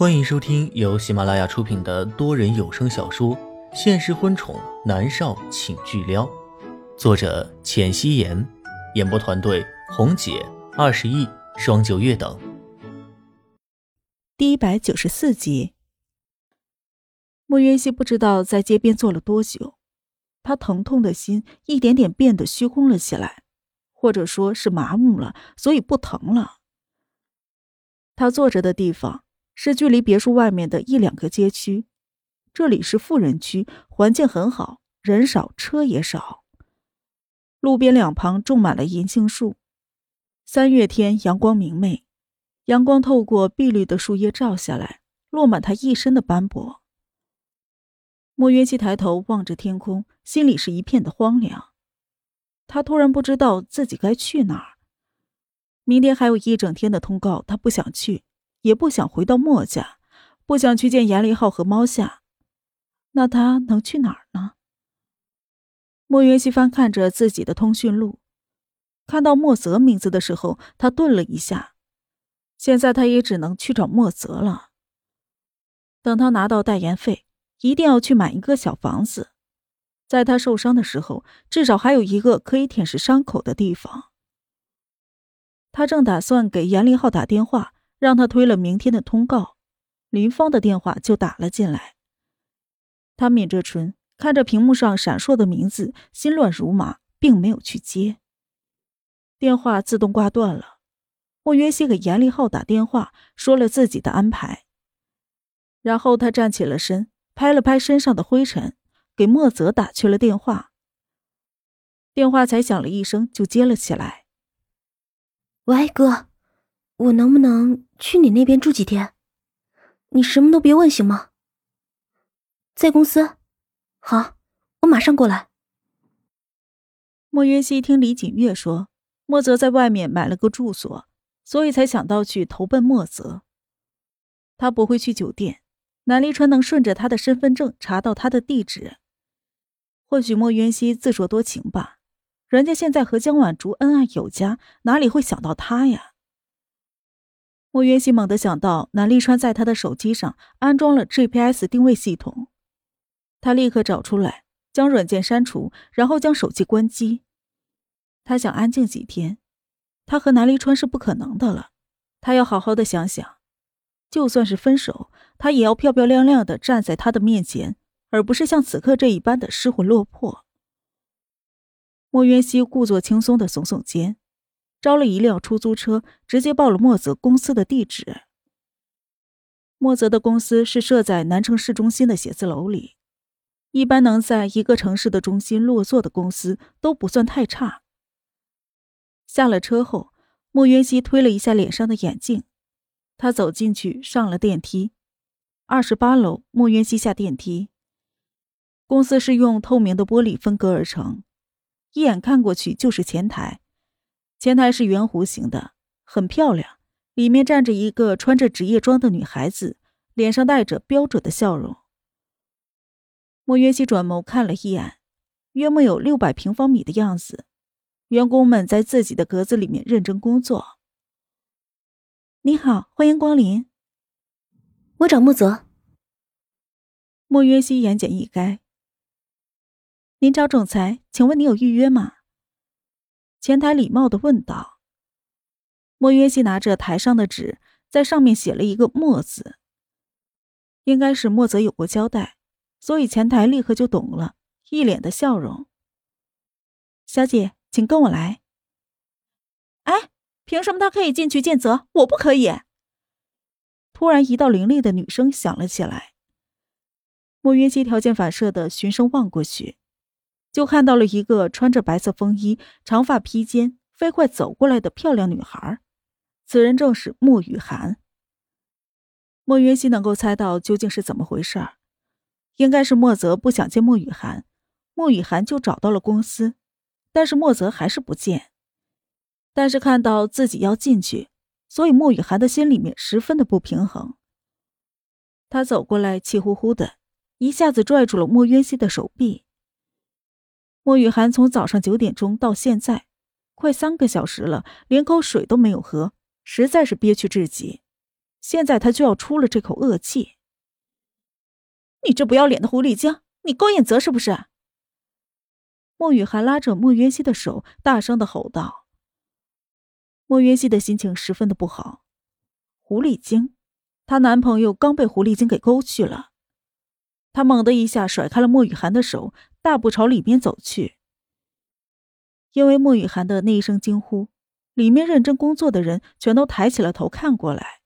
欢迎收听由喜马拉雅出品的多人有声小说《现实婚宠男少请巨撩》，作者：浅汐颜，演播团队：红姐、二十亿、双九月等。第一百九十四集，莫渊熙不知道在街边坐了多久，他疼痛的心一点点变得虚空了起来，或者说是麻木了，所以不疼了。他坐着的地方。是距离别墅外面的一两个街区，这里是富人区，环境很好，人少车也少。路边两旁种满了银杏树，三月天阳光明媚，阳光透过碧绿的树叶照下来，落满他一身的斑驳。莫渊熙抬头望着天空，心里是一片的荒凉。他突然不知道自己该去哪儿。明天还有一整天的通告，他不想去。也不想回到墨家，不想去见严立浩和猫夏，那他能去哪儿呢？莫云熙翻看着自己的通讯录，看到莫泽名字的时候，他顿了一下。现在他也只能去找莫泽了。等他拿到代言费，一定要去买一个小房子，在他受伤的时候，至少还有一个可以舔舐伤口的地方。他正打算给严立浩打电话。让他推了明天的通告，林芳的电话就打了进来。他抿着唇，看着屏幕上闪烁的名字，心乱如麻，并没有去接。电话自动挂断了。莫约西给严立浩打电话，说了自己的安排。然后他站起了身，拍了拍身上的灰尘，给莫泽打去了电话。电话才响了一声，就接了起来。喂，哥。我能不能去你那边住几天？你什么都别问，行吗？在公司。好，我马上过来。莫约西听李锦月说，莫泽在外面买了个住所，所以才想到去投奔莫泽。他不会去酒店，南离川能顺着他的身份证查到他的地址。或许莫渊熙自作多情吧，人家现在和江晚竹恩爱有加，哪里会想到他呀？莫渊熙猛地想到南立川在他的手机上安装了 GPS 定位系统，他立刻找出来，将软件删除，然后将手机关机。他想安静几天，他和南立川是不可能的了。他要好好的想想，就算是分手，他也要漂漂亮亮的站在他的面前，而不是像此刻这一般的失魂落魄。莫渊熙故作轻松的耸耸肩。招了一辆出租车，直接报了莫泽公司的地址。莫泽的公司是设在南城市中心的写字楼里，一般能在一个城市的中心落座的公司都不算太差。下了车后，莫云熙推了一下脸上的眼镜，他走进去，上了电梯。二十八楼，莫云熙下电梯。公司是用透明的玻璃分割而成，一眼看过去就是前台。前台是圆弧形的，很漂亮，里面站着一个穿着职业装的女孩子，脸上带着标准的笑容。莫约西转眸看了一眼，约莫有六百平方米的样子，员工们在自己的格子里面认真工作。你好，欢迎光临。我找莫泽。莫约西言简意赅。您找总裁，请问你有预约吗？前台礼貌的问道：“莫约西拿着台上的纸，在上面写了一个‘莫’字。应该是莫泽有过交代，所以前台立刻就懂了，一脸的笑容。小姐，请跟我来。哎，凭什么他可以进去见泽，我不可以？突然，一道凌厉的女声响了起来。莫约西条件反射的循声望过去。”就看到了一个穿着白色风衣、长发披肩、飞快走过来的漂亮女孩，此人正是莫雨涵。莫云熙能够猜到究竟是怎么回事儿，应该是莫泽不想见莫雨涵，莫雨涵就找到了公司，但是莫泽还是不见。但是看到自己要进去，所以莫雨涵的心里面十分的不平衡。他走过来，气呼呼的，一下子拽住了莫云熙的手臂。莫雨涵从早上九点钟到现在，快三个小时了，连口水都没有喝，实在是憋屈至极。现在他就要出了这口恶气。你这不要脸的狐狸精，你勾引泽是不是？莫雨涵拉着莫渊熙的手，大声的吼道。莫渊熙的心情十分的不好。狐狸精，她男朋友刚被狐狸精给勾去了。她猛地一下甩开了莫雨涵的手，大步朝里面走去。因为莫雨涵的那一声惊呼，里面认真工作的人全都抬起了头看过来。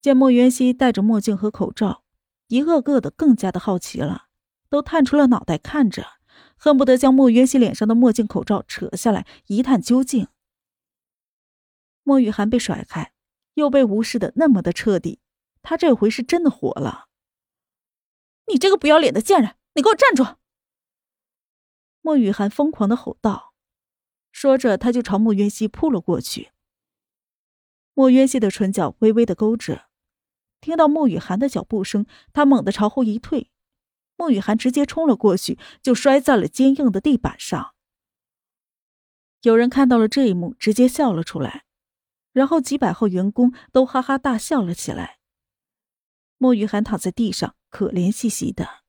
见莫渊熙戴着墨镜和口罩，一个个的更加的好奇了，都探出了脑袋看着，恨不得将莫渊熙脸上的墨镜口罩扯下来一探究竟。莫雨涵被甩开，又被无视的那么的彻底，他这回是真的火了。你这个不要脸的贱人，你给我站住！莫雨涵疯狂的吼道，说着，他就朝莫渊熙扑了过去。莫渊熙的唇角微微的勾着，听到莫雨涵的脚步声，他猛地朝后一退，莫雨涵直接冲了过去，就摔在了坚硬的地板上。有人看到了这一幕，直接笑了出来，然后几百号员工都哈哈大笑了起来。莫雨涵躺在地上，可怜兮兮的。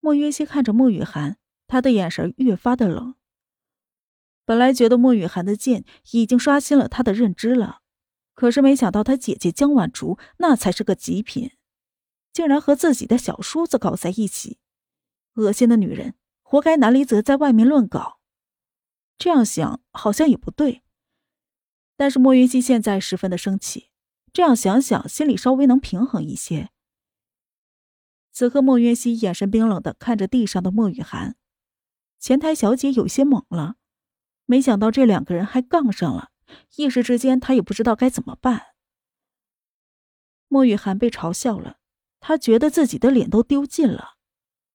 莫渊熙看着莫雨涵。他的眼神越发的冷。本来觉得莫雨涵的剑已经刷新了他的认知了，可是没想到他姐姐江晚竹那才是个极品，竟然和自己的小叔子搞在一起，恶心的女人，活该南离泽在外面乱搞。这样想好像也不对，但是莫云熙现在十分的生气，这样想想心里稍微能平衡一些。此刻莫云熙眼神冰冷的看着地上的莫雨涵。前台小姐有些懵了，没想到这两个人还杠上了，一时之间她也不知道该怎么办。莫雨涵被嘲笑了，她觉得自己的脸都丢尽了，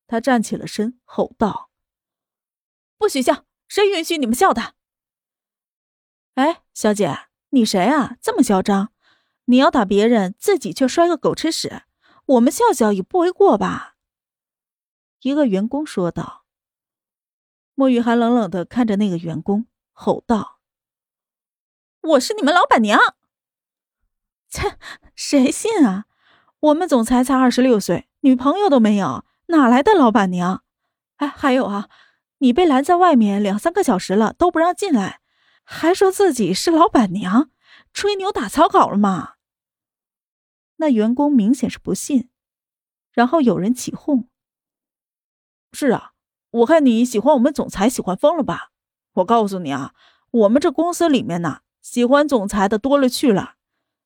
她站起了身，吼道：“不许笑！谁允许你们笑的？”哎，小姐，你谁啊？这么嚣张！你要打别人，自己却摔个狗吃屎，我们笑笑也不为过吧？一个员工说道。莫雨涵冷冷的看着那个员工，吼道：“我是你们老板娘！”切，谁信啊？我们总裁才二十六岁，女朋友都没有，哪来的老板娘？哎，还有啊，你被拦在外面两三个小时了，都不让进来，还说自己是老板娘，吹牛打草稿了吗？那员工明显是不信，然后有人起哄：“是啊。”我看你喜欢我们总裁喜欢疯了吧？我告诉你啊，我们这公司里面呢，喜欢总裁的多了去了，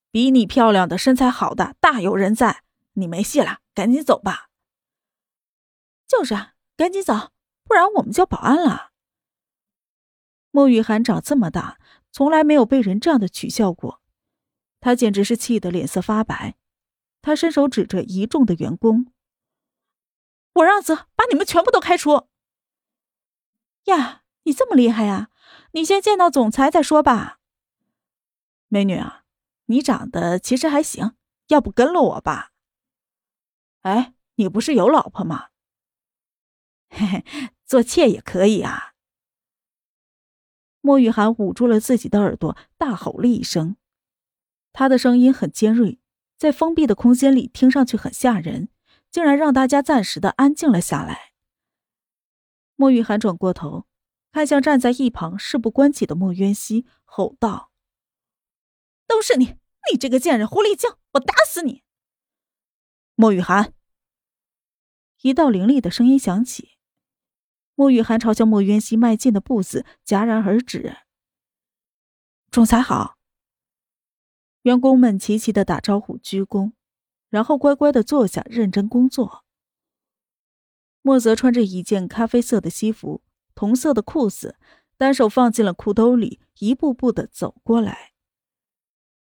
比你漂亮的、身材好的大有人在。你没戏了，赶紧走吧。就是啊，赶紧走，不然我们叫保安了。莫雨涵长这么大，从来没有被人这样的取笑过，他简直是气得脸色发白。他伸手指着一众的员工：“我让泽把你们全部都开除。”呀，你这么厉害呀！你先见到总裁再说吧。美女啊，你长得其实还行，要不跟了我吧？哎，你不是有老婆吗？嘿嘿，做妾也可以啊。莫雨涵捂住了自己的耳朵，大吼了一声，他的声音很尖锐，在封闭的空间里听上去很吓人，竟然让大家暂时的安静了下来。莫雨涵转过头，看向站在一旁事不关己的莫渊熙，吼道：“都是你，你这个贱人，狐狸精！我打死你！”莫雨涵，一道凌厉的声音响起，莫雨涵朝向莫渊熙迈进的步子戛然而止。总裁好。员工们齐齐的打招呼，鞠躬，然后乖乖的坐下，认真工作。莫泽穿着一件咖啡色的西服，同色的裤子，单手放进了裤兜里，一步步的走过来。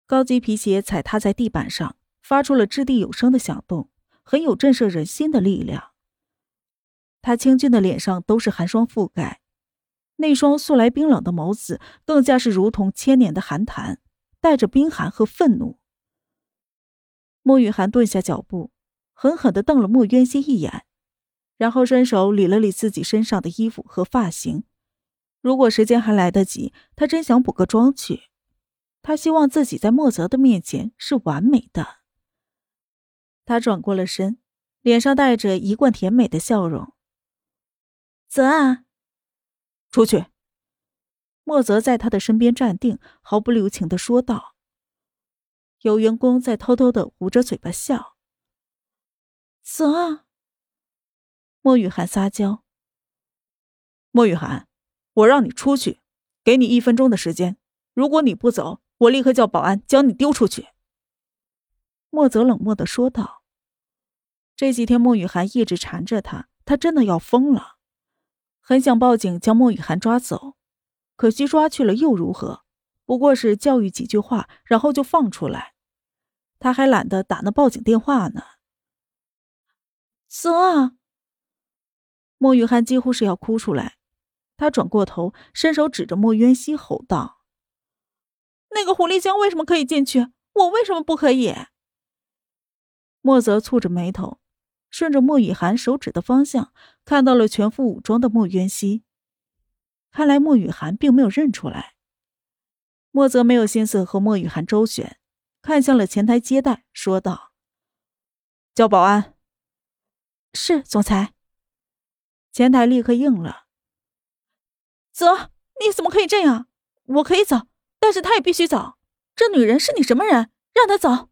高级皮鞋踩踏在地板上，发出了掷地有声的响动，很有震慑人心的力量。他清俊的脸上都是寒霜覆盖，那双素来冰冷的眸子更加是如同千年的寒潭，带着冰寒和愤怒。莫雨涵顿下脚步，狠狠的瞪了莫渊熙一眼。然后伸手理了理自己身上的衣服和发型，如果时间还来得及，他真想补个妆去。他希望自己在莫泽的面前是完美的。他转过了身，脸上带着一贯甜美的笑容。泽啊，出去。莫泽在他的身边站定，毫不留情的说道。有员工在偷偷的捂着嘴巴笑。泽，莫雨涵撒娇。莫雨涵，我让你出去，给你一分钟的时间。如果你不走，我立刻叫保安将你丢出去。莫泽冷漠的说道。这几天莫雨涵一直缠着他，他真的要疯了，很想报警将莫雨涵抓走。可惜抓去了又如何？不过是教育几句话，然后就放出来。他还懒得打那报警电话呢。泽，莫雨涵几乎是要哭出来。他转过头，伸手指着莫渊熙吼道：“那个狐狸精为什么可以进去？我为什么不可以？”莫泽蹙着眉头，顺着莫雨涵手指的方向，看到了全副武装的莫渊熙。看来莫雨涵并没有认出来。莫泽没有心思和莫雨涵周旋，看向了前台接待，说道：“叫保安。”“是总裁。”前台立刻应了。“泽，你怎么可以这样？我可以走，但是他也必须走。这女人是你什么人？让她走！”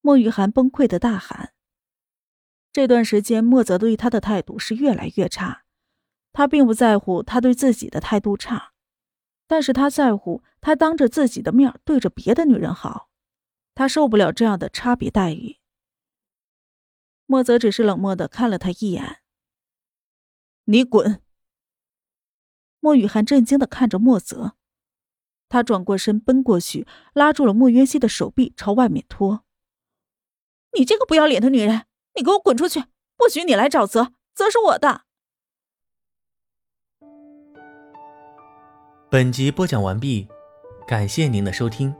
莫雨涵崩溃的大喊。这段时间，莫泽对他的态度是越来越差。他并不在乎他对自己的态度差，但是他在乎他当着自己的面对着别的女人好，他受不了这样的差别待遇。莫泽只是冷漠的看了他一眼。你滚！莫雨涵震惊的看着莫泽，他转过身奔过去，拉住了莫渊熙的手臂，朝外面拖。你这个不要脸的女人，你给我滚出去！不许你来找泽，泽是我的。本集播讲完毕，感谢您的收听。